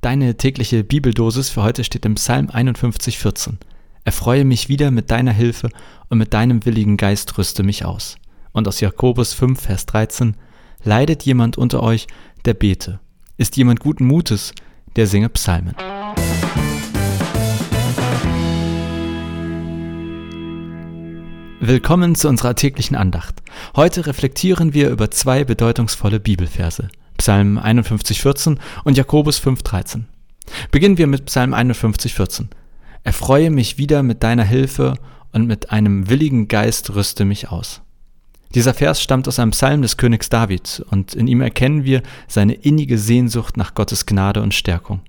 Deine tägliche Bibeldosis für heute steht im Psalm 51, 14. Erfreue mich wieder mit deiner Hilfe und mit deinem willigen Geist rüste mich aus. Und aus Jakobus 5, Vers 13. Leidet jemand unter euch, der bete? Ist jemand guten Mutes, der singe Psalmen? Willkommen zu unserer täglichen Andacht. Heute reflektieren wir über zwei bedeutungsvolle Bibelverse. Psalm 51, 14 und Jakobus 5, 13. Beginnen wir mit Psalm 51, 14. Erfreue mich wieder mit deiner Hilfe und mit einem willigen Geist rüste mich aus. Dieser Vers stammt aus einem Psalm des Königs David und in ihm erkennen wir seine innige Sehnsucht nach Gottes Gnade und Stärkung.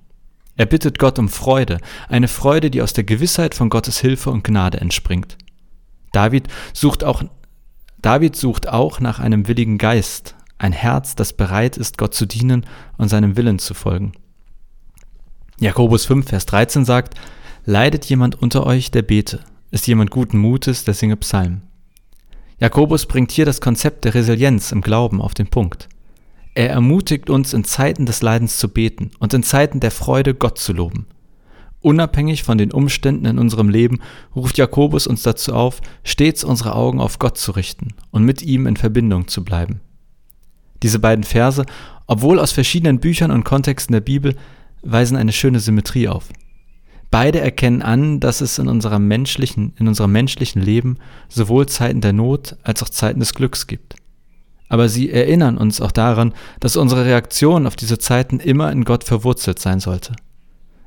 Er bittet Gott um Freude, eine Freude, die aus der Gewissheit von Gottes Hilfe und Gnade entspringt. David sucht auch, David sucht auch nach einem willigen Geist, ein Herz, das bereit ist, Gott zu dienen und seinem Willen zu folgen. Jakobus 5, Vers 13 sagt, Leidet jemand unter euch, der bete? Ist jemand guten Mutes, der singe Psalmen? Jakobus bringt hier das Konzept der Resilienz im Glauben auf den Punkt. Er ermutigt uns, in Zeiten des Leidens zu beten und in Zeiten der Freude Gott zu loben. Unabhängig von den Umständen in unserem Leben ruft Jakobus uns dazu auf, stets unsere Augen auf Gott zu richten und mit ihm in Verbindung zu bleiben. Diese beiden Verse, obwohl aus verschiedenen Büchern und Kontexten der Bibel, weisen eine schöne Symmetrie auf. Beide erkennen an, dass es in unserem menschlichen, in unserem menschlichen Leben sowohl Zeiten der Not als auch Zeiten des Glücks gibt. Aber sie erinnern uns auch daran, dass unsere Reaktion auf diese Zeiten immer in Gott verwurzelt sein sollte.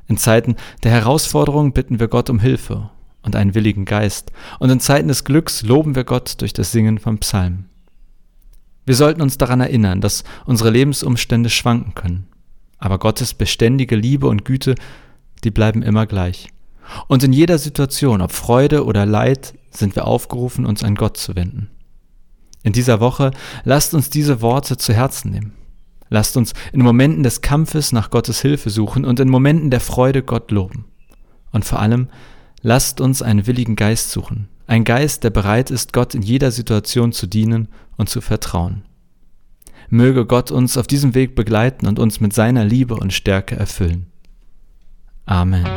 In Zeiten der Herausforderung bitten wir Gott um Hilfe und einen willigen Geist, und in Zeiten des Glücks loben wir Gott durch das Singen von Psalmen. Wir sollten uns daran erinnern, dass unsere Lebensumstände schwanken können. Aber Gottes beständige Liebe und Güte, die bleiben immer gleich. Und in jeder Situation, ob Freude oder Leid, sind wir aufgerufen, uns an Gott zu wenden. In dieser Woche lasst uns diese Worte zu Herzen nehmen. Lasst uns in Momenten des Kampfes nach Gottes Hilfe suchen und in Momenten der Freude Gott loben. Und vor allem, lasst uns einen willigen Geist suchen, ein Geist, der bereit ist, Gott in jeder Situation zu dienen und zu vertrauen. Möge Gott uns auf diesem Weg begleiten und uns mit seiner Liebe und Stärke erfüllen. Amen.